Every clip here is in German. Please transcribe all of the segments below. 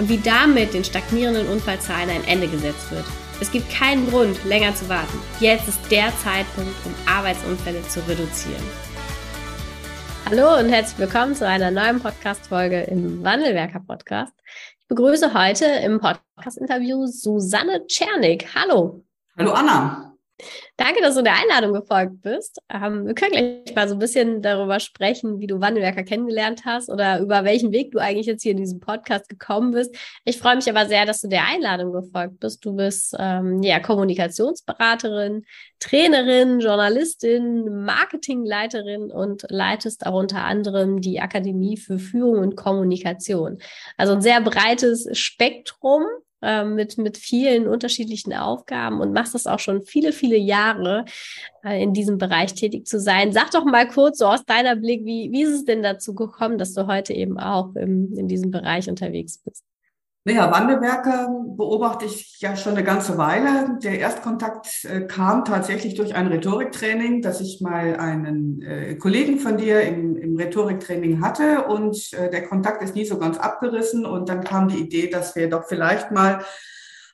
und wie damit den stagnierenden Unfallzahlen ein Ende gesetzt wird. Es gibt keinen Grund, länger zu warten. Jetzt ist der Zeitpunkt, um Arbeitsunfälle zu reduzieren. Hallo und herzlich willkommen zu einer neuen Podcast-Folge im Wandelwerker Podcast. Ich begrüße heute im Podcast-Interview Susanne Czernik. Hallo. Hallo Anna. Danke, dass du der Einladung gefolgt bist. Ähm, wir können gleich mal so ein bisschen darüber sprechen, wie du Wandelwerker kennengelernt hast oder über welchen Weg du eigentlich jetzt hier in diesem Podcast gekommen bist. Ich freue mich aber sehr, dass du der Einladung gefolgt bist. Du bist ähm, ja Kommunikationsberaterin, Trainerin, Journalistin, Marketingleiterin und leitest auch unter anderem die Akademie für Führung und Kommunikation. Also ein sehr breites Spektrum äh, mit, mit vielen unterschiedlichen Aufgaben und machst das auch schon viele, viele Jahre äh, in diesem Bereich tätig zu sein. Sag doch mal kurz so aus deiner Blick, wie, wie ist es denn dazu gekommen, dass du heute eben auch im, in diesem Bereich unterwegs bist? Naja, Wandelwerke beobachte ich ja schon eine ganze Weile. Der Erstkontakt äh, kam tatsächlich durch ein Rhetoriktraining, dass ich mal einen äh, Kollegen von dir im, im Rhetoriktraining hatte und äh, der Kontakt ist nie so ganz abgerissen und dann kam die Idee, dass wir doch vielleicht mal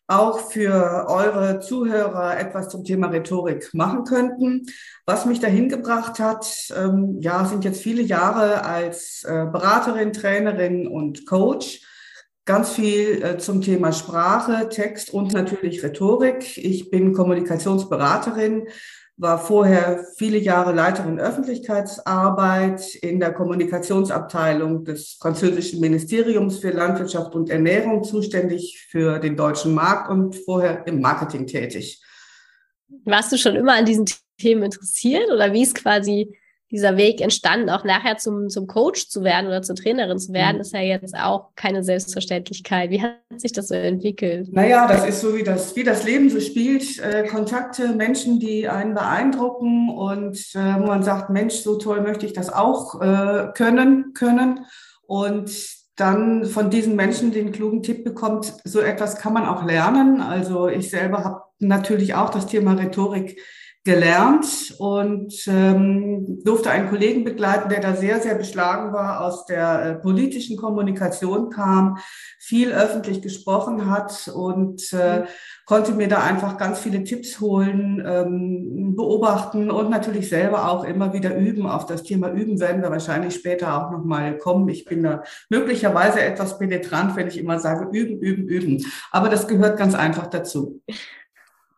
auch für eure Zuhörer etwas zum Thema Rhetorik machen könnten. Was mich dahin gebracht hat, ähm, ja, sind jetzt viele Jahre als äh, Beraterin, Trainerin und Coach ganz viel äh, zum Thema Sprache, Text und natürlich Rhetorik. Ich bin Kommunikationsberaterin, war vorher viele Jahre Leiterin Öffentlichkeitsarbeit in der Kommunikationsabteilung des französischen Ministeriums für Landwirtschaft und Ernährung, zuständig für den deutschen Markt und vorher im Marketing tätig. Warst du schon immer an diesen Themen interessiert oder wie ist quasi dieser Weg entstanden, auch nachher zum, zum Coach zu werden oder zur Trainerin zu werden, mhm. ist ja jetzt auch keine Selbstverständlichkeit. Wie hat sich das so entwickelt? Naja, das ist so, wie das, wie das Leben so spielt. Äh, Kontakte, Menschen, die einen beeindrucken und äh, wo man sagt, Mensch, so toll möchte ich das auch äh, können, können. Und dann von diesen Menschen den klugen Tipp bekommt, so etwas kann man auch lernen. Also ich selber habe natürlich auch das Thema Rhetorik gelernt und ähm, durfte einen Kollegen begleiten, der da sehr, sehr beschlagen war, aus der äh, politischen Kommunikation kam, viel öffentlich gesprochen hat und äh, konnte mir da einfach ganz viele Tipps holen, ähm, beobachten und natürlich selber auch immer wieder üben. Auf das Thema Üben werden wir wahrscheinlich später auch nochmal kommen. Ich bin da möglicherweise etwas penetrant, wenn ich immer sage, üben, üben, üben. Aber das gehört ganz einfach dazu.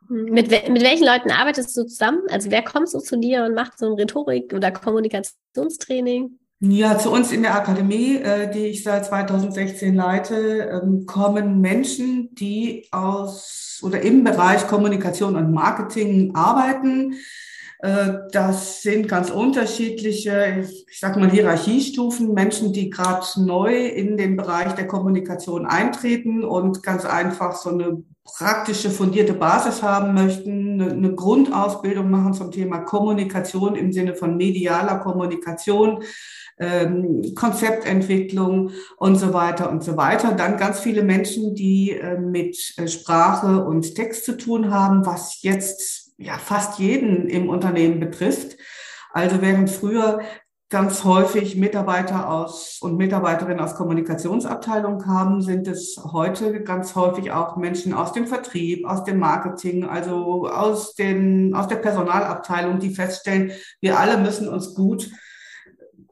Mit, mit welchen Leuten arbeitest du zusammen? Also wer kommt so zu dir und macht so ein Rhetorik- oder Kommunikationstraining? Ja, zu uns in der Akademie, äh, die ich seit 2016 leite, ähm, kommen Menschen, die aus oder im Bereich Kommunikation und Marketing arbeiten. Äh, das sind ganz unterschiedliche, ich sag mal, Hierarchiestufen, Menschen, die gerade neu in den Bereich der Kommunikation eintreten und ganz einfach so eine praktische, fundierte Basis haben möchten, eine, Grundausbildung machen zum Thema Kommunikation im Sinne von medialer Kommunikation, ähm, Konzeptentwicklung und so weiter und so weiter. Dann ganz viele Menschen, die äh, mit äh, Sprache und Text zu tun haben, was jetzt ja fast jeden im Unternehmen betrifft. Also während früher ganz häufig Mitarbeiter aus und Mitarbeiterinnen aus Kommunikationsabteilungen kamen, sind es heute ganz häufig auch Menschen aus dem Vertrieb, aus dem Marketing, also aus den, aus der Personalabteilung, die feststellen, wir alle müssen uns gut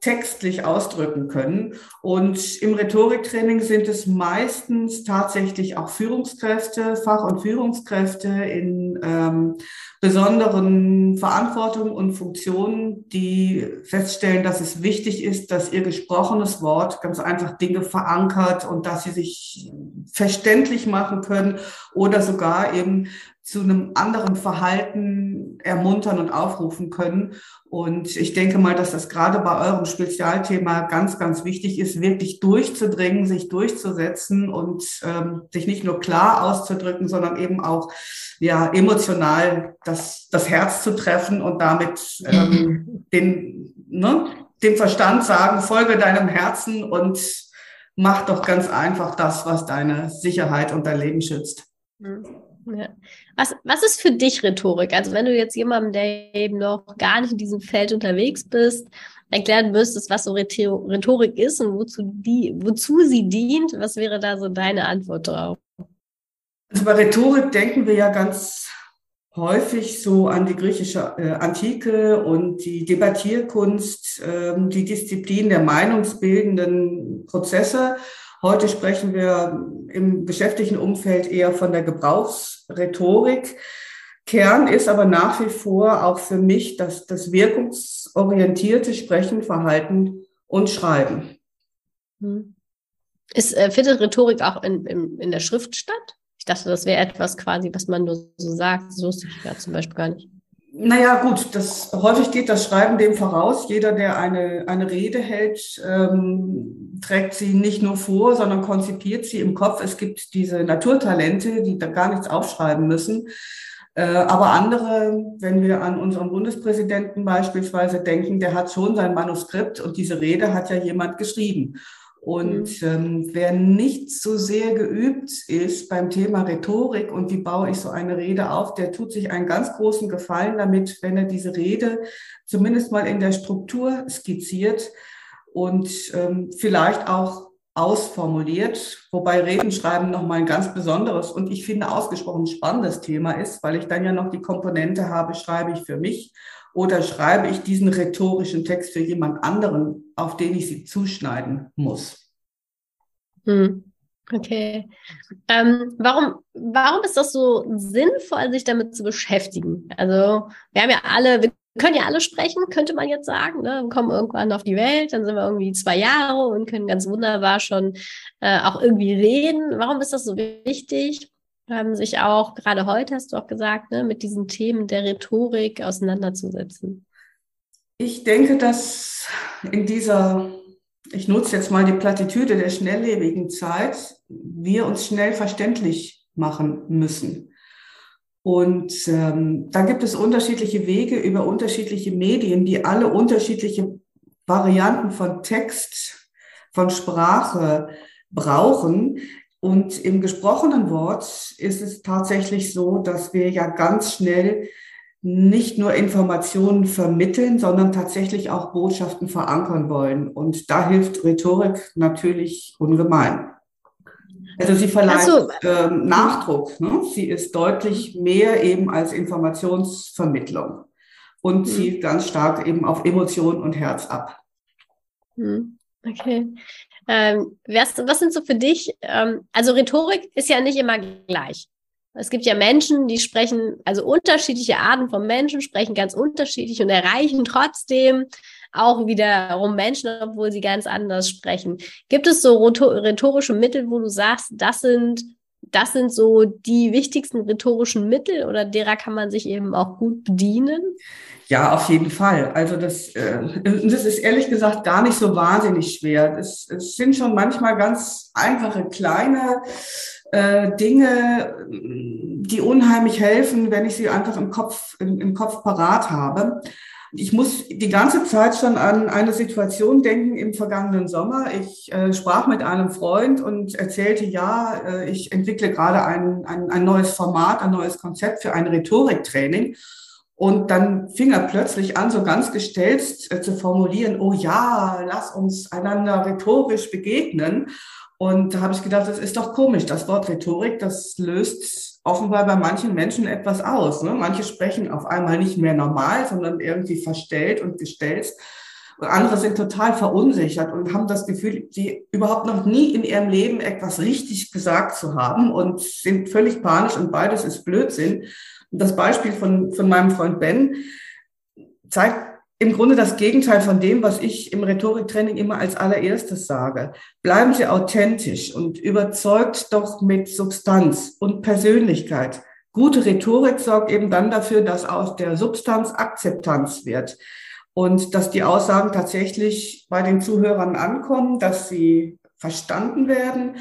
textlich ausdrücken können. Und im Rhetoriktraining sind es meistens tatsächlich auch Führungskräfte, Fach- und Führungskräfte in ähm, besonderen Verantwortungen und Funktionen, die feststellen, dass es wichtig ist, dass ihr gesprochenes Wort ganz einfach Dinge verankert und dass sie sich verständlich machen können oder sogar eben zu einem anderen Verhalten ermuntern und aufrufen können. Und ich denke mal, dass das gerade bei eurem Spezialthema ganz, ganz wichtig ist, wirklich durchzudringen, sich durchzusetzen und ähm, sich nicht nur klar auszudrücken, sondern eben auch ja emotional das, das Herz zu treffen und damit ähm, den, ne, dem Verstand sagen, folge deinem Herzen und mach doch ganz einfach das, was deine Sicherheit und dein Leben schützt. Mhm. Ja. Was, was ist für dich Rhetorik? Also wenn du jetzt jemandem, der eben noch gar nicht in diesem Feld unterwegs bist, erklären müsstest, was so Rhetorik ist und wozu, die, wozu sie dient, was wäre da so deine Antwort drauf? Also bei Rhetorik denken wir ja ganz häufig so an die griechische äh, Antike und die Debattierkunst, äh, die Disziplin der meinungsbildenden Prozesse. Heute sprechen wir im geschäftlichen Umfeld eher von der Gebrauchsrhetorik. Kern ist aber nach wie vor auch für mich das, das wirkungsorientierte Sprechen, Verhalten und Schreiben. Hm. Ist, äh, findet Rhetorik auch in, in, in der Schrift statt? Ich dachte, das wäre etwas quasi, was man nur so sagt. So wusste ich ja zum Beispiel gar nicht. Naja, gut, das, häufig geht das Schreiben dem voraus. Jeder, der eine, eine Rede hält, ähm, trägt sie nicht nur vor, sondern konzipiert sie im Kopf. Es gibt diese Naturtalente, die da gar nichts aufschreiben müssen. Äh, aber andere, wenn wir an unseren Bundespräsidenten beispielsweise denken, der hat schon sein Manuskript und diese Rede hat ja jemand geschrieben. Und mhm. ähm, wer nicht so sehr geübt ist beim Thema Rhetorik und wie baue ich so eine Rede auf, der tut sich einen ganz großen Gefallen damit, wenn er diese Rede zumindest mal in der Struktur skizziert und ähm, vielleicht auch ausformuliert, wobei Redenschreiben nochmal ein ganz besonderes und ich finde ausgesprochen spannendes Thema ist, weil ich dann ja noch die Komponente habe, schreibe ich für mich oder schreibe ich diesen rhetorischen Text für jemand anderen, auf den ich sie zuschneiden muss? Hm. Okay. Ähm, warum, warum ist das so sinnvoll, sich damit zu beschäftigen? Also, wir haben ja alle, wir können ja alle sprechen, könnte man jetzt sagen. Ne? Wir kommen irgendwann auf die Welt, dann sind wir irgendwie zwei Jahre und können ganz wunderbar schon äh, auch irgendwie reden. Warum ist das so wichtig? haben sich auch, gerade heute hast du auch gesagt, ne, mit diesen Themen der Rhetorik auseinanderzusetzen? Ich denke, dass in dieser, ich nutze jetzt mal die Plattitüde der schnelllebigen Zeit, wir uns schnell verständlich machen müssen. Und ähm, da gibt es unterschiedliche Wege über unterschiedliche Medien, die alle unterschiedliche Varianten von Text, von Sprache brauchen. Und im gesprochenen Wort ist es tatsächlich so, dass wir ja ganz schnell nicht nur Informationen vermitteln, sondern tatsächlich auch Botschaften verankern wollen. Und da hilft Rhetorik natürlich ungemein. Also sie verleiht so. ähm, Nachdruck. Ne? Sie ist deutlich mehr eben als Informationsvermittlung und mhm. zielt ganz stark eben auf Emotion und Herz ab. Mhm. Okay. Ähm, was, was sind so für dich, ähm, also Rhetorik ist ja nicht immer gleich. Es gibt ja Menschen, die sprechen, also unterschiedliche Arten von Menschen sprechen ganz unterschiedlich und erreichen trotzdem auch wiederum Menschen, obwohl sie ganz anders sprechen. Gibt es so rhetorische Mittel, wo du sagst, das sind, das sind so die wichtigsten rhetorischen Mittel oder derer kann man sich eben auch gut bedienen? Ja, auf jeden Fall. Also das, äh, das ist ehrlich gesagt gar nicht so wahnsinnig schwer. Es, es sind schon manchmal ganz einfache kleine äh, Dinge, die unheimlich helfen, wenn ich sie einfach im Kopf, im, im Kopf parat habe. Ich muss die ganze Zeit schon an eine Situation denken im vergangenen Sommer. Ich äh, sprach mit einem Freund und erzählte, ja, äh, ich entwickle gerade ein, ein, ein neues Format, ein neues Konzept für ein Rhetoriktraining. Und dann fing er plötzlich an, so ganz gestellt äh, zu formulieren, oh ja, lass uns einander rhetorisch begegnen. Und da habe ich gedacht, das ist doch komisch. Das Wort Rhetorik, das löst offenbar bei manchen Menschen etwas aus. Ne? Manche sprechen auf einmal nicht mehr normal, sondern irgendwie verstellt und gestellt. Und andere sind total verunsichert und haben das Gefühl, sie überhaupt noch nie in ihrem Leben etwas richtig gesagt zu haben und sind völlig panisch und beides ist Blödsinn. Und das Beispiel von, von meinem Freund Ben zeigt im Grunde das Gegenteil von dem, was ich im Rhetoriktraining immer als allererstes sage. Bleiben Sie authentisch und überzeugt doch mit Substanz und Persönlichkeit. Gute Rhetorik sorgt eben dann dafür, dass aus der Substanz Akzeptanz wird. und dass die Aussagen tatsächlich bei den Zuhörern ankommen, dass sie verstanden werden,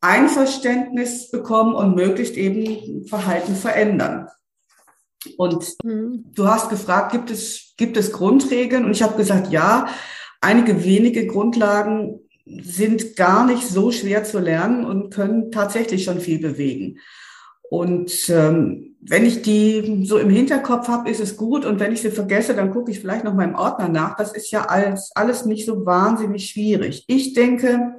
Einverständnis bekommen und möglichst eben Verhalten verändern. Und mhm. du hast gefragt, gibt es, gibt es Grundregeln? Und ich habe gesagt, ja, einige wenige Grundlagen sind gar nicht so schwer zu lernen und können tatsächlich schon viel bewegen. Und ähm, wenn ich die so im Hinterkopf habe, ist es gut. Und wenn ich sie vergesse, dann gucke ich vielleicht noch mal im Ordner nach. Das ist ja alles, alles nicht so wahnsinnig schwierig. Ich denke,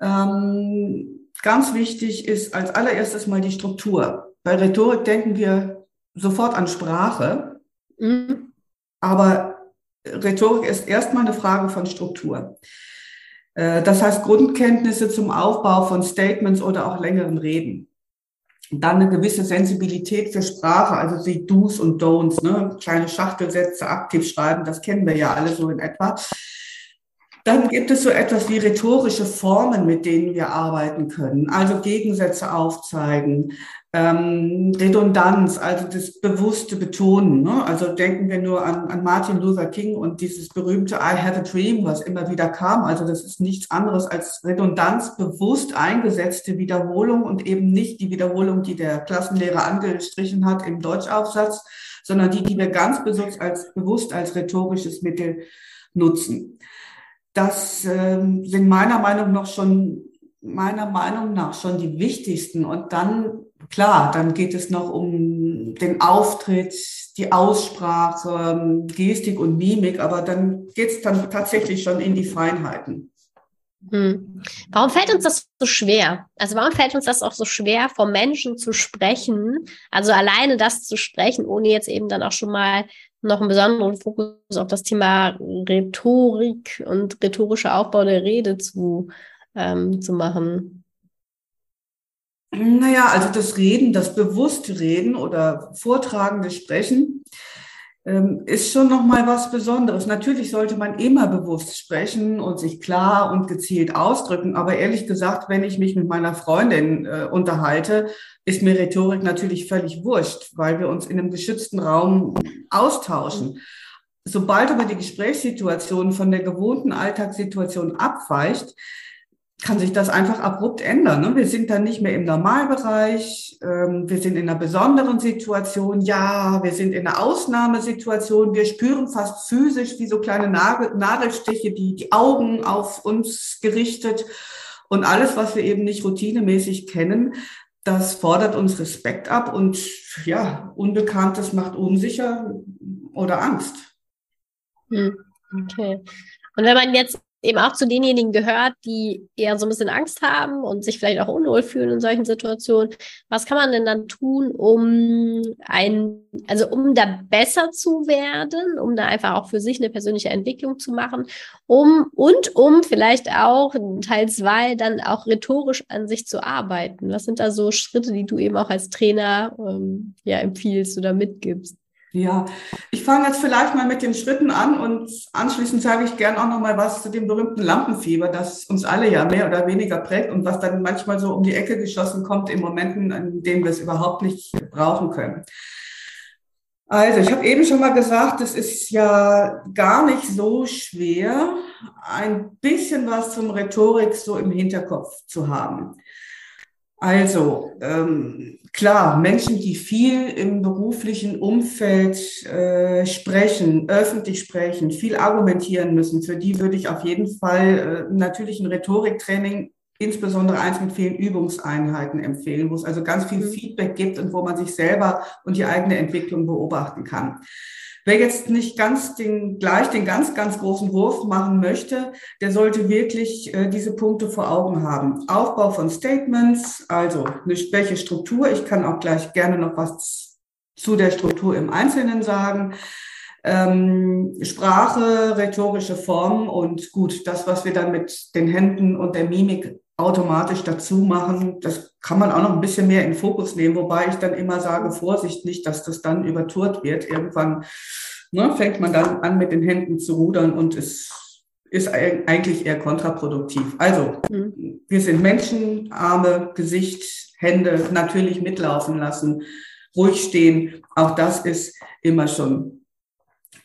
ähm, ganz wichtig ist als allererstes mal die Struktur. Bei Rhetorik denken wir sofort an Sprache. Mhm. Aber Rhetorik ist erstmal eine Frage von Struktur. Äh, das heißt Grundkenntnisse zum Aufbau von Statements oder auch längeren Reden. Dann eine gewisse Sensibilität für Sprache, also die Do's und Don'ts, ne? kleine Schachtelsätze aktiv schreiben, das kennen wir ja alle so in etwa. Dann gibt es so etwas wie rhetorische Formen, mit denen wir arbeiten können. Also Gegensätze aufzeigen, ähm, Redundanz, also das bewusste Betonen. Ne? Also denken wir nur an, an Martin Luther King und dieses berühmte I had a dream, was immer wieder kam. Also das ist nichts anderes als Redundanz, bewusst eingesetzte Wiederholung und eben nicht die Wiederholung, die der Klassenlehrer angestrichen hat im Deutschaufsatz, sondern die, die wir ganz bewusst als, bewusst als rhetorisches Mittel nutzen. Das ähm, sind meiner Meinung nach schon meiner Meinung nach schon die wichtigsten. Und dann, klar, dann geht es noch um den Auftritt, die Aussprache, Gestik und Mimik, aber dann geht es dann tatsächlich schon in die Feinheiten. Hm. Warum fällt uns das so schwer? Also warum fällt uns das auch so schwer, vom Menschen zu sprechen? Also alleine das zu sprechen, ohne jetzt eben dann auch schon mal noch einen besonderen Fokus auf das Thema Rhetorik und rhetorischer Aufbau der Rede zu, ähm, zu machen? Naja, also das Reden, das bewusste Reden oder vortragende Sprechen ist schon nochmal was Besonderes. Natürlich sollte man immer bewusst sprechen und sich klar und gezielt ausdrücken. Aber ehrlich gesagt, wenn ich mich mit meiner Freundin äh, unterhalte, ist mir Rhetorik natürlich völlig wurscht, weil wir uns in einem geschützten Raum austauschen. Sobald aber die Gesprächssituation von der gewohnten Alltagssituation abweicht, kann sich das einfach abrupt ändern. Ne? Wir sind dann nicht mehr im Normalbereich, ähm, wir sind in einer besonderen Situation, ja, wir sind in einer Ausnahmesituation, wir spüren fast physisch wie so kleine Nagel Nadelstiche, die, die Augen auf uns gerichtet und alles, was wir eben nicht routinemäßig kennen, das fordert uns Respekt ab und ja, Unbekanntes macht unsicher oder Angst. Hm, okay. Und wenn man jetzt eben auch zu denjenigen gehört, die eher so ein bisschen Angst haben und sich vielleicht auch unwohl fühlen in solchen Situationen. Was kann man denn dann tun, um ein, also um da besser zu werden, um da einfach auch für sich eine persönliche Entwicklung zu machen, um und um vielleicht auch Teil zwei dann auch rhetorisch an sich zu arbeiten? Was sind da so Schritte, die du eben auch als Trainer ähm, ja empfiehlst oder mitgibst? Ja, ich fange jetzt vielleicht mal mit den Schritten an und anschließend sage ich gern auch noch mal was zu dem berühmten Lampenfieber, das uns alle ja mehr oder weniger prägt und was dann manchmal so um die Ecke geschossen kommt in Momenten, in denen wir es überhaupt nicht brauchen können. Also, ich habe eben schon mal gesagt, es ist ja gar nicht so schwer, ein bisschen was zum Rhetorik so im Hinterkopf zu haben. Also, ähm, klar, Menschen, die viel im beruflichen Umfeld äh, sprechen, öffentlich sprechen, viel argumentieren müssen, für die würde ich auf jeden Fall äh, natürlich ein Rhetoriktraining, insbesondere eins mit vielen Übungseinheiten empfehlen, wo es also ganz viel mhm. Feedback gibt und wo man sich selber und die eigene Entwicklung beobachten kann. Wer jetzt nicht ganz den, gleich den ganz, ganz großen Wurf machen möchte, der sollte wirklich äh, diese Punkte vor Augen haben. Aufbau von Statements, also eine welche Struktur. Ich kann auch gleich gerne noch was zu der Struktur im Einzelnen sagen. Ähm, Sprache, rhetorische Form und gut, das, was wir dann mit den Händen und der Mimik automatisch dazu machen, das kann man auch noch ein bisschen mehr in Fokus nehmen, wobei ich dann immer sage, Vorsicht nicht, dass das dann übertourt wird. Irgendwann ne, fängt man dann an, mit den Händen zu rudern und es ist eigentlich eher kontraproduktiv. Also, mhm. wir sind Menschen, Arme, Gesicht, Hände natürlich mitlaufen lassen, ruhig stehen. Auch das ist immer schon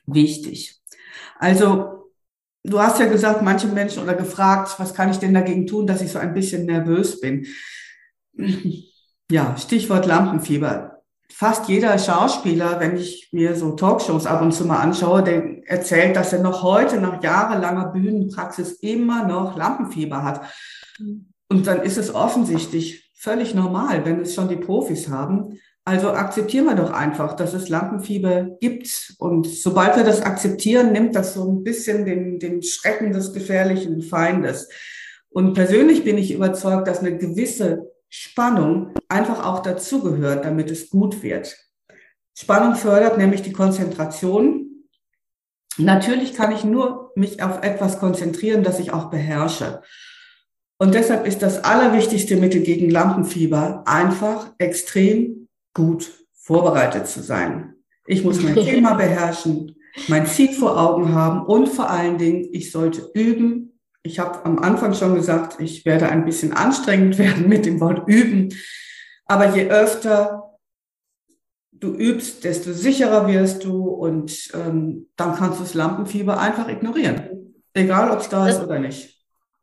wichtig. Also, du hast ja gesagt, manche Menschen oder gefragt, was kann ich denn dagegen tun, dass ich so ein bisschen nervös bin? Ja, Stichwort Lampenfieber. Fast jeder Schauspieler, wenn ich mir so Talkshows ab und zu mal anschaue, der erzählt, dass er noch heute nach jahrelanger Bühnenpraxis immer noch Lampenfieber hat. Und dann ist es offensichtlich völlig normal, wenn es schon die Profis haben. Also akzeptieren wir doch einfach, dass es Lampenfieber gibt. Und sobald wir das akzeptieren, nimmt das so ein bisschen den, den Schrecken des gefährlichen Feindes. Und persönlich bin ich überzeugt, dass eine gewisse Spannung einfach auch dazugehört, damit es gut wird. Spannung fördert nämlich die Konzentration. Natürlich kann ich nur mich auf etwas konzentrieren, das ich auch beherrsche. Und deshalb ist das allerwichtigste Mittel gegen Lampenfieber einfach extrem gut vorbereitet zu sein. Ich muss mein Thema beherrschen, mein Ziel vor Augen haben und vor allen Dingen, ich sollte üben, ich habe am Anfang schon gesagt, ich werde ein bisschen anstrengend werden mit dem Wort üben. Aber je öfter du übst, desto sicherer wirst du und ähm, dann kannst du das Lampenfieber einfach ignorieren. Egal, ob es da das, ist oder nicht.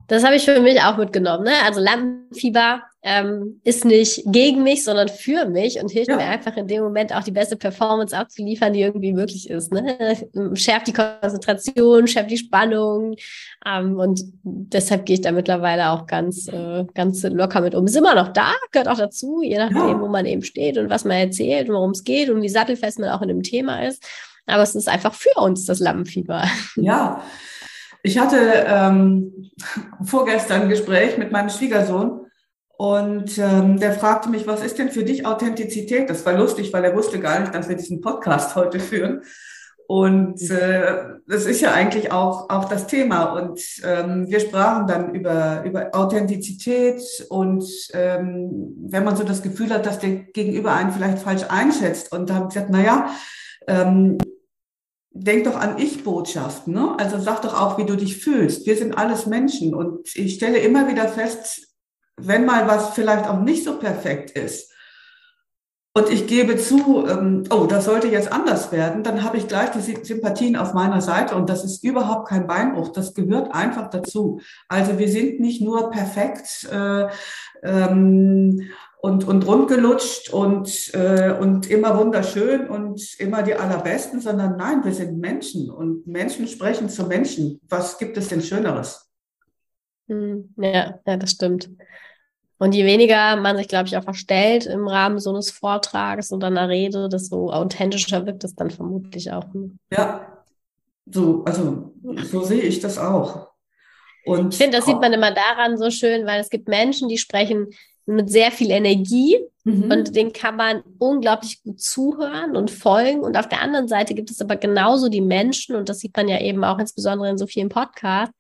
Das habe ich für mich auch mitgenommen. Ne? Also Lampenfieber ähm, ist nicht gegen mich, sondern für mich und hilft ja. mir einfach in dem Moment auch die beste Performance abzuliefern, die irgendwie möglich ist. Ne? Schärft die Konzentration, schärft die Spannung ähm, und deshalb gehe ich da mittlerweile auch ganz, äh, ganz locker mit um. Ist immer noch da, gehört auch dazu, je nachdem, ja. wo man eben steht und was man erzählt und worum es geht und wie sattelfest man auch in dem Thema ist. Aber es ist einfach für uns das Lampenfieber. Ja. Ich hatte ähm, vorgestern ein Gespräch mit meinem Schwiegersohn und ähm, der fragte mich, was ist denn für dich Authentizität? Das war lustig, weil er wusste gar nicht, dass wir diesen Podcast heute führen. Und äh, das ist ja eigentlich auch, auch das Thema. Und ähm, wir sprachen dann über, über Authentizität und ähm, wenn man so das Gefühl hat, dass der Gegenüber einen vielleicht falsch einschätzt. Und da habe ich gesagt, na ja, ähm, denk doch an Ich-Botschaften. Ne? Also sag doch auch, wie du dich fühlst. Wir sind alles Menschen. Und ich stelle immer wieder fest, wenn mal was vielleicht auch nicht so perfekt ist und ich gebe zu, ähm, oh, das sollte jetzt anders werden, dann habe ich gleich die Sympathien auf meiner Seite und das ist überhaupt kein Beinbruch, das gehört einfach dazu. Also wir sind nicht nur perfekt äh, ähm, und, und rundgelutscht und, äh, und immer wunderschön und immer die allerbesten, sondern nein, wir sind Menschen und Menschen sprechen zu Menschen. Was gibt es denn Schöneres? Hm, ja, ja, das stimmt. Und je weniger man sich, glaube ich, auch verstellt im Rahmen so eines Vortrages oder einer Rede, desto authentischer wirkt es dann vermutlich auch. Ja, so, also so sehe ich das auch. Und ich finde, das sieht man immer daran so schön, weil es gibt Menschen, die sprechen mit sehr viel Energie mhm. und denen kann man unglaublich gut zuhören und folgen. Und auf der anderen Seite gibt es aber genauso die Menschen, und das sieht man ja eben auch insbesondere in so vielen Podcasts,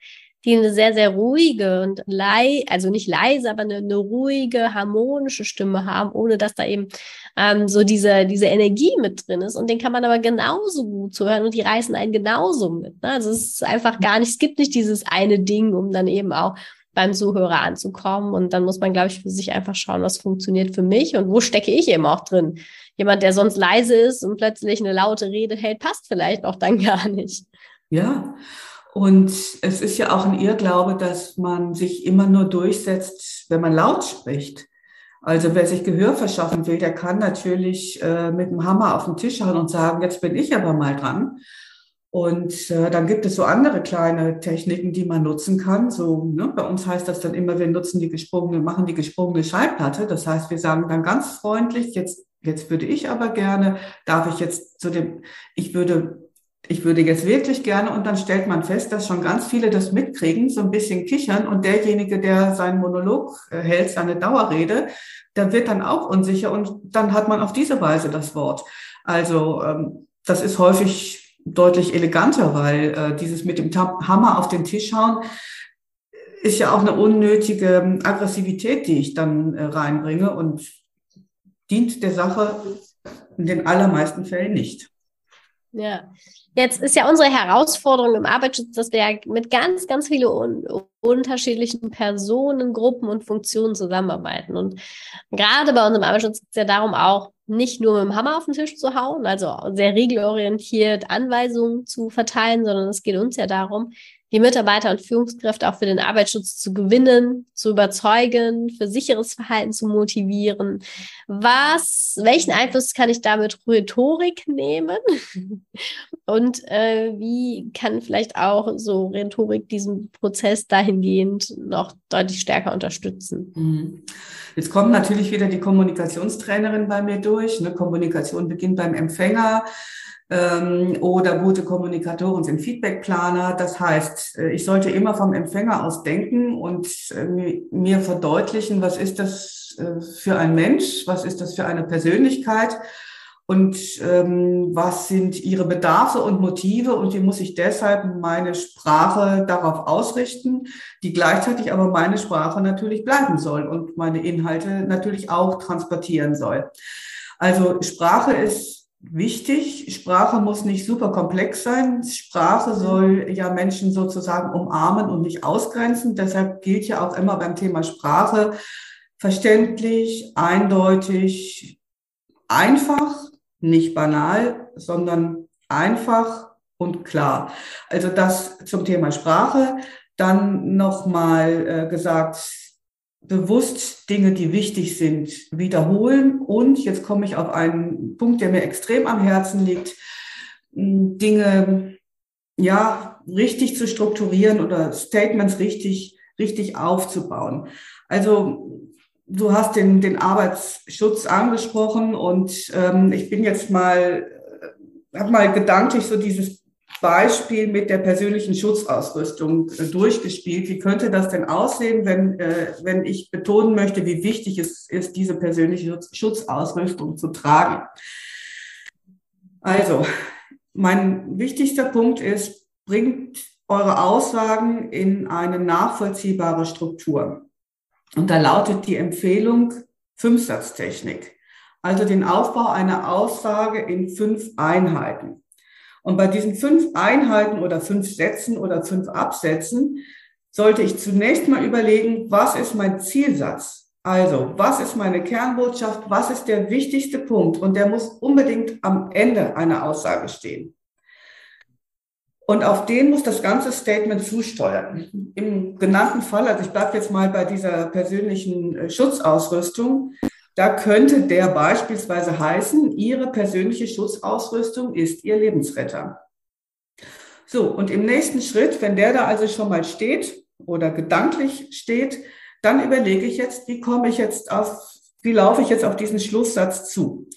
die eine sehr, sehr ruhige und lei, also nicht leise, aber eine, eine ruhige, harmonische Stimme haben, ohne dass da eben ähm, so diese, diese Energie mit drin ist. Und den kann man aber genauso gut zuhören und die reißen einen genauso mit. Ne? Also es ist einfach gar nicht, es gibt nicht dieses eine Ding, um dann eben auch beim Zuhörer anzukommen. Und dann muss man, glaube ich, für sich einfach schauen, was funktioniert für mich und wo stecke ich eben auch drin. Jemand, der sonst leise ist und plötzlich eine laute Rede hält, passt vielleicht auch dann gar nicht. Ja. Und es ist ja auch ein Irrglaube, dass man sich immer nur durchsetzt, wenn man laut spricht. Also wer sich Gehör verschaffen will, der kann natürlich äh, mit dem Hammer auf den Tisch hauen und sagen, jetzt bin ich aber mal dran. Und äh, dann gibt es so andere kleine Techniken, die man nutzen kann. So, ne, bei uns heißt das dann immer, wir nutzen die gesprungene, machen die gesprungene Schallplatte. Das heißt, wir sagen dann ganz freundlich, jetzt, jetzt würde ich aber gerne, darf ich jetzt zu dem, ich würde ich würde jetzt wirklich gerne, und dann stellt man fest, dass schon ganz viele das mitkriegen, so ein bisschen kichern und derjenige, der seinen Monolog äh, hält, seine Dauerrede, der wird dann auch unsicher und dann hat man auf diese Weise das Wort. Also ähm, das ist häufig deutlich eleganter, weil äh, dieses mit dem Hammer auf den Tisch hauen ist ja auch eine unnötige ähm, Aggressivität, die ich dann äh, reinbringe und dient der Sache in den allermeisten Fällen nicht. Ja, jetzt ist ja unsere Herausforderung im Arbeitsschutz, dass wir mit ganz, ganz vielen un unterschiedlichen Personen, Gruppen und Funktionen zusammenarbeiten. Und gerade bei uns im Arbeitsschutz geht es ja darum auch, nicht nur mit dem Hammer auf den Tisch zu hauen, also sehr regelorientiert Anweisungen zu verteilen, sondern es geht uns ja darum, die Mitarbeiter und Führungskräfte auch für den Arbeitsschutz zu gewinnen, zu überzeugen, für sicheres Verhalten zu motivieren. Was, welchen Einfluss kann ich damit Rhetorik nehmen? Und äh, wie kann vielleicht auch so Rhetorik diesen Prozess dahingehend noch deutlich stärker unterstützen? Mhm. Jetzt kommt natürlich wieder die Kommunikationstrainerin bei mir durch. Eine Kommunikation beginnt beim Empfänger ähm, oder gute Kommunikatoren sind Feedbackplaner. Das heißt, äh, ich sollte immer vom Empfänger aus denken und äh, mir verdeutlichen, was ist das äh, für ein Mensch, was ist das für eine Persönlichkeit und ähm, was sind ihre Bedarfe und Motive und wie muss ich deshalb meine Sprache darauf ausrichten, die gleichzeitig aber meine Sprache natürlich bleiben soll und meine Inhalte natürlich auch transportieren soll. Also Sprache ist wichtig. Sprache muss nicht super komplex sein. Sprache soll ja Menschen sozusagen umarmen und nicht ausgrenzen. Deshalb gilt ja auch immer beim Thema Sprache verständlich, eindeutig, einfach, nicht banal, sondern einfach und klar. Also das zum Thema Sprache. Dann nochmal äh, gesagt, bewusst Dinge, die wichtig sind, wiederholen. Und jetzt komme ich auf einen Punkt, der mir extrem am Herzen liegt, Dinge, ja, richtig zu strukturieren oder Statements richtig, richtig aufzubauen. Also, du hast den, den Arbeitsschutz angesprochen und ähm, ich bin jetzt mal, äh, habe mal gedanklich so dieses Beispiel mit der persönlichen Schutzausrüstung äh, durchgespielt. Wie könnte das denn aussehen, wenn, äh, wenn ich betonen möchte, wie wichtig es ist, diese persönliche Schutzausrüstung zu tragen? Also, mein wichtigster Punkt ist, bringt eure Aussagen in eine nachvollziehbare Struktur. Und da lautet die Empfehlung Fünfsatztechnik, also den Aufbau einer Aussage in fünf Einheiten. Und bei diesen fünf Einheiten oder fünf Sätzen oder fünf Absätzen sollte ich zunächst mal überlegen, was ist mein Zielsatz? Also, was ist meine Kernbotschaft? Was ist der wichtigste Punkt? Und der muss unbedingt am Ende einer Aussage stehen. Und auf den muss das ganze Statement zusteuern. Im genannten Fall, also ich bleibe jetzt mal bei dieser persönlichen äh, Schutzausrüstung, da könnte der beispielsweise heißen, Ihre persönliche Schutzausrüstung ist Ihr Lebensretter. So, und im nächsten Schritt, wenn der da also schon mal steht oder gedanklich steht, dann überlege ich jetzt, wie komme ich jetzt auf, wie laufe ich jetzt auf diesen Schlusssatz zu?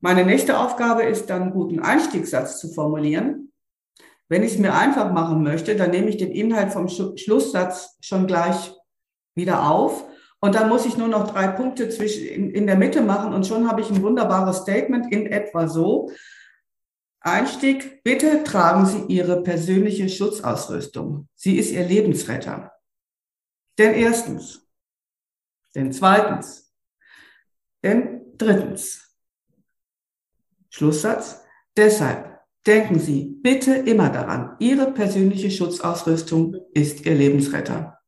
Meine nächste Aufgabe ist dann, einen guten Einstiegssatz zu formulieren. Wenn ich es mir einfach machen möchte, dann nehme ich den Inhalt vom Schlusssatz schon gleich wieder auf und dann muss ich nur noch drei Punkte zwischen, in, in der Mitte machen und schon habe ich ein wunderbares Statement in etwa so. Einstieg, bitte tragen Sie Ihre persönliche Schutzausrüstung. Sie ist Ihr Lebensretter. Denn erstens, denn zweitens, denn drittens. Schlusssatz. Deshalb denken Sie bitte immer daran, Ihre persönliche Schutzausrüstung ist Ihr Lebensretter.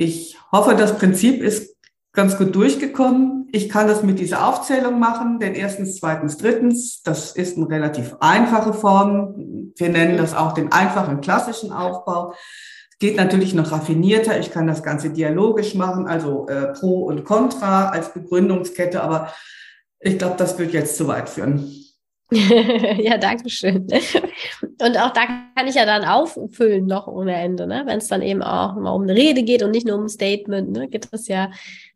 Ich hoffe, das Prinzip ist ganz gut durchgekommen. Ich kann das mit dieser Aufzählung machen, denn erstens, zweitens, drittens, das ist eine relativ einfache Form. Wir nennen das auch den einfachen klassischen Aufbau. Geht natürlich noch raffinierter. Ich kann das Ganze dialogisch machen, also äh, Pro und Contra als Begründungskette, aber ich glaube, das wird jetzt zu weit führen. ja, danke schön. Und auch da kann ich ja dann auffüllen noch ohne Ende, ne? wenn es dann eben auch mal um eine Rede geht und nicht nur um ein Statement, ne? geht das ja,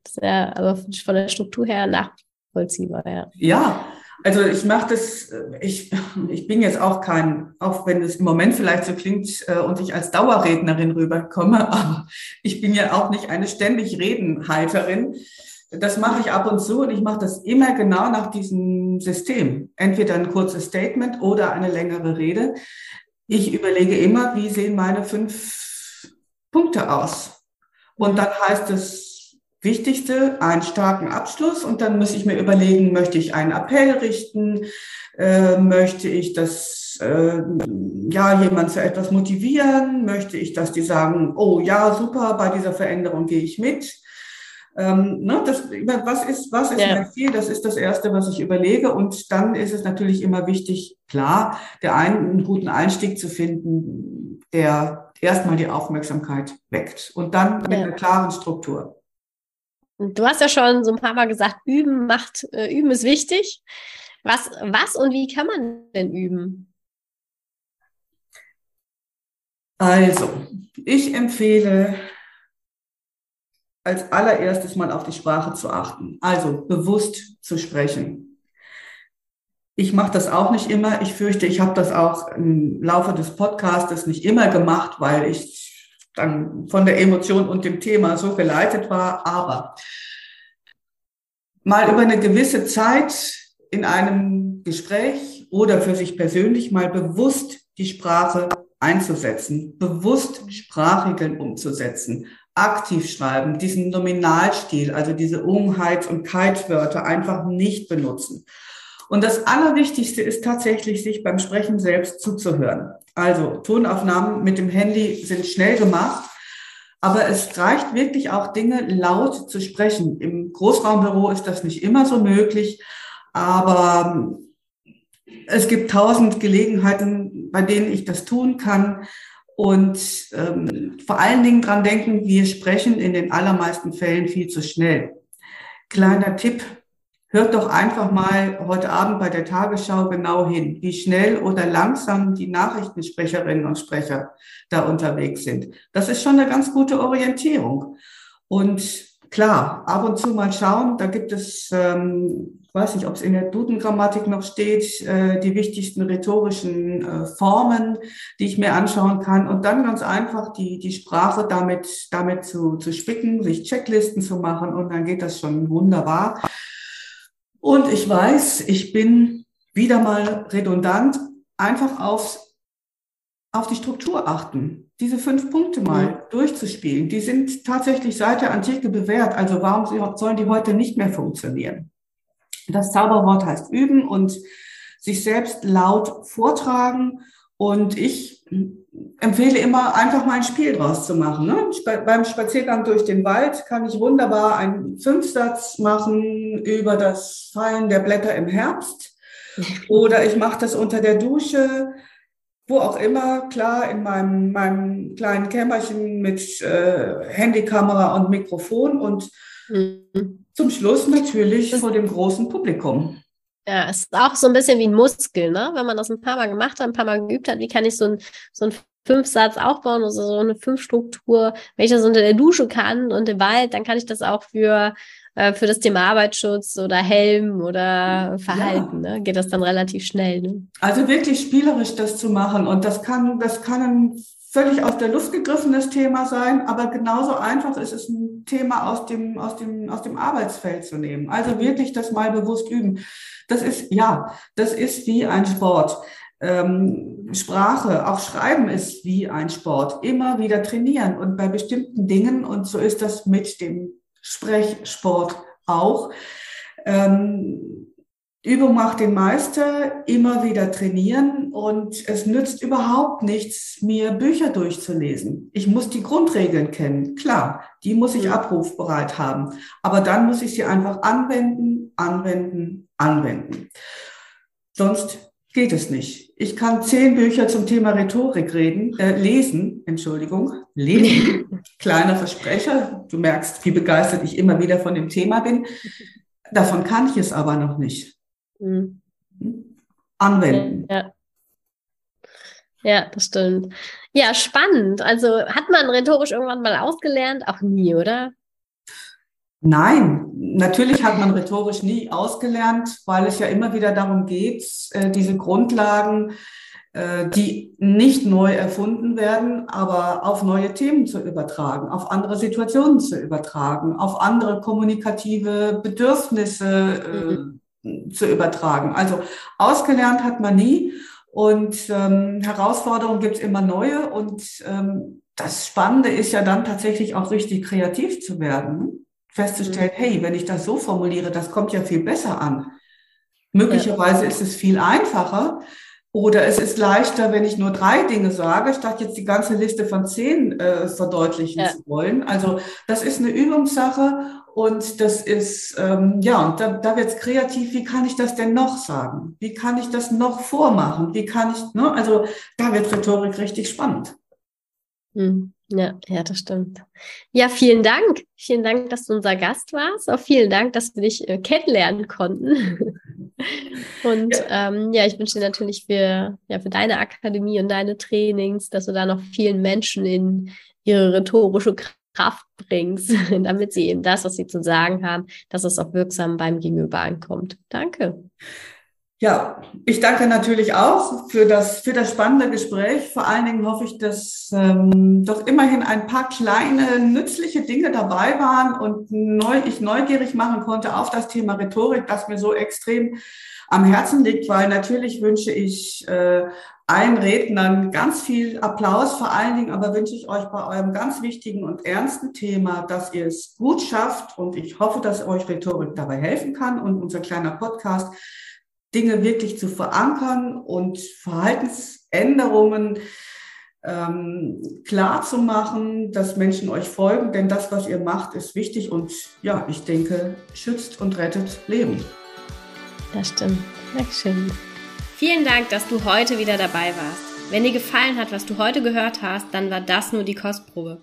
das ja aber von der Struktur her nachvollziehbar. Ja, ja also ich mache das, ich, ich bin jetzt auch kein, auch wenn es im Moment vielleicht so klingt äh, und ich als Dauerrednerin rüberkomme, aber ich bin ja auch nicht eine ständig Redenhalterin. Das mache ich ab und zu und ich mache das immer genau nach diesem System. Entweder ein kurzes Statement oder eine längere Rede. Ich überlege immer, wie sehen meine fünf Punkte aus. Und dann heißt es Wichtigste, einen starken Abschluss. Und dann muss ich mir überlegen, möchte ich einen Appell richten? Äh, möchte ich, dass äh, ja jemand zu etwas motivieren? Möchte ich, dass die sagen, oh ja, super, bei dieser Veränderung gehe ich mit? Ähm, ne, das, was ist, was ist ja. mein Ziel? Das ist das Erste, was ich überlege. Und dann ist es natürlich immer wichtig, klar, der einen, einen guten Einstieg zu finden, der erstmal die Aufmerksamkeit weckt und dann mit ja. einer klaren Struktur. Du hast ja schon so ein paar Mal gesagt, üben macht, äh, üben ist wichtig. Was, was und wie kann man denn üben? Also, ich empfehle als allererstes mal auf die Sprache zu achten, also bewusst zu sprechen. Ich mache das auch nicht immer. Ich fürchte, ich habe das auch im Laufe des Podcasts nicht immer gemacht, weil ich dann von der Emotion und dem Thema so geleitet war. Aber mal über eine gewisse Zeit in einem Gespräch oder für sich persönlich mal bewusst die Sprache einzusetzen, bewusst Sprachregeln umzusetzen, aktiv schreiben, diesen Nominalstil, also diese Umheits- und Keitwörter einfach nicht benutzen. Und das Allerwichtigste ist tatsächlich, sich beim Sprechen selbst zuzuhören. Also Tonaufnahmen mit dem Handy sind schnell gemacht, aber es reicht wirklich auch Dinge laut zu sprechen. Im Großraumbüro ist das nicht immer so möglich, aber es gibt tausend Gelegenheiten, bei denen ich das tun kann. Und ähm, vor allen Dingen dran denken, wir sprechen in den allermeisten Fällen viel zu schnell. Kleiner Tipp, hört doch einfach mal heute Abend bei der Tagesschau genau hin, wie schnell oder langsam die Nachrichtensprecherinnen und Sprecher da unterwegs sind. Das ist schon eine ganz gute Orientierung. Und klar, ab und zu mal schauen, da gibt es ähm, weiß nicht, ob es in der Duden-Grammatik noch steht, äh, die wichtigsten rhetorischen äh, Formen, die ich mir anschauen kann und dann ganz einfach die, die Sprache damit, damit zu, zu spicken, sich Checklisten zu machen und dann geht das schon wunderbar. Und ich weiß, ich bin wieder mal redundant, einfach aufs, auf die Struktur achten. Diese fünf Punkte mal mhm. durchzuspielen, die sind tatsächlich seit der Antike bewährt. Also warum sollen die heute nicht mehr funktionieren? Das Zauberwort heißt üben und sich selbst laut vortragen. Und ich empfehle immer, einfach mal ein Spiel draus zu machen. Ne? Beim Spaziergang durch den Wald kann ich wunderbar einen Fünfsatz machen über das Fallen der Blätter im Herbst. Oder ich mache das unter der Dusche, wo auch immer, klar, in meinem, meinem kleinen Kämmerchen mit äh, Handykamera und Mikrofon. Und mhm. Zum Schluss natürlich vor dem großen Publikum. Ja, es ist auch so ein bisschen wie ein Muskel, ne? Wenn man das ein paar Mal gemacht hat, ein paar Mal geübt hat, wie kann ich so ein, so ein Fünf-Satz aufbauen, also so eine Fünf-Struktur. Wenn ich das unter der Dusche kann und im Wald, dann kann ich das auch für, äh, für das Thema Arbeitsschutz oder Helm oder Verhalten, ja. ne? Geht das dann relativ schnell, ne? Also wirklich spielerisch das zu machen und das kann, das kann ein völlig aus der Luft gegriffenes Thema sein, aber genauso einfach ist es ein Thema aus dem, aus dem, aus dem Arbeitsfeld zu nehmen. Also wirklich das mal bewusst üben. Das ist, ja, das ist wie ein Sport. Ähm, Sprache, auch Schreiben ist wie ein Sport. Immer wieder trainieren und bei bestimmten Dingen, und so ist das mit dem Sprechsport auch, ähm, Übung macht den Meister, immer wieder trainieren und es nützt überhaupt nichts, mir Bücher durchzulesen. Ich muss die Grundregeln kennen, klar, die muss ich mhm. abrufbereit haben, aber dann muss ich sie einfach anwenden, anwenden, anwenden. Sonst geht es nicht. Ich kann zehn Bücher zum Thema Rhetorik reden, äh, lesen, Entschuldigung, lesen. Kleiner Versprecher. Du merkst, wie begeistert ich immer wieder von dem Thema bin. Davon kann ich es aber noch nicht. Mhm. Anwenden. Ja. ja, das stimmt. Ja, spannend. Also hat man rhetorisch irgendwann mal ausgelernt? Auch nie, oder? Nein, natürlich hat man rhetorisch nie ausgelernt, weil es ja immer wieder darum geht, äh, diese Grundlagen, äh, die nicht neu erfunden werden, aber auf neue Themen zu übertragen, auf andere Situationen zu übertragen, auf andere kommunikative Bedürfnisse äh, mhm zu übertragen. Also ausgelernt hat man nie und ähm, Herausforderungen gibt es immer neue und ähm, das Spannende ist ja dann tatsächlich auch richtig kreativ zu werden, festzustellen, mhm. hey, wenn ich das so formuliere, das kommt ja viel besser an. Möglicherweise ja. ist es viel einfacher, Oder es ist leichter, wenn ich nur drei Dinge sage, statt jetzt die ganze Liste von zehn äh, verdeutlichen ja. zu wollen. Also das ist eine Übungssache und das ist, ähm, ja, und da, da wird es kreativ, wie kann ich das denn noch sagen? Wie kann ich das noch vormachen? Wie kann ich, ne? Also da wird Rhetorik richtig spannend. Hm. Ja, ja, das stimmt. Ja, vielen Dank. Vielen Dank, dass du unser Gast warst. Auch vielen Dank, dass wir dich äh, kennenlernen konnten. und ja. Ähm, ja, ich wünsche dir natürlich für, ja, für deine Akademie und deine Trainings, dass du da noch vielen Menschen in ihre rhetorische Kraft bringst, damit sie eben das, was sie zu sagen haben, dass es auch wirksam beim Gegenüber ankommt. Danke. Ja, ich danke natürlich auch für das, für das spannende Gespräch. Vor allen Dingen hoffe ich, dass ähm, doch immerhin ein paar kleine, nützliche Dinge dabei waren und neu, ich neugierig machen konnte auf das Thema Rhetorik, das mir so extrem am Herzen liegt, weil natürlich wünsche ich äh, allen Rednern ganz viel Applaus, vor allen Dingen aber wünsche ich euch bei eurem ganz wichtigen und ernsten Thema, dass ihr es gut schafft und ich hoffe, dass euch Rhetorik dabei helfen kann und unser kleiner Podcast Dinge wirklich zu verankern und Verhaltensänderungen ähm, klar zu machen, dass Menschen euch folgen, denn das, was ihr macht, ist wichtig und ja, ich denke, schützt und rettet Leben. Das stimmt. Dankeschön. Vielen Dank, dass du heute wieder dabei warst. Wenn dir gefallen hat, was du heute gehört hast, dann war das nur die Kostprobe.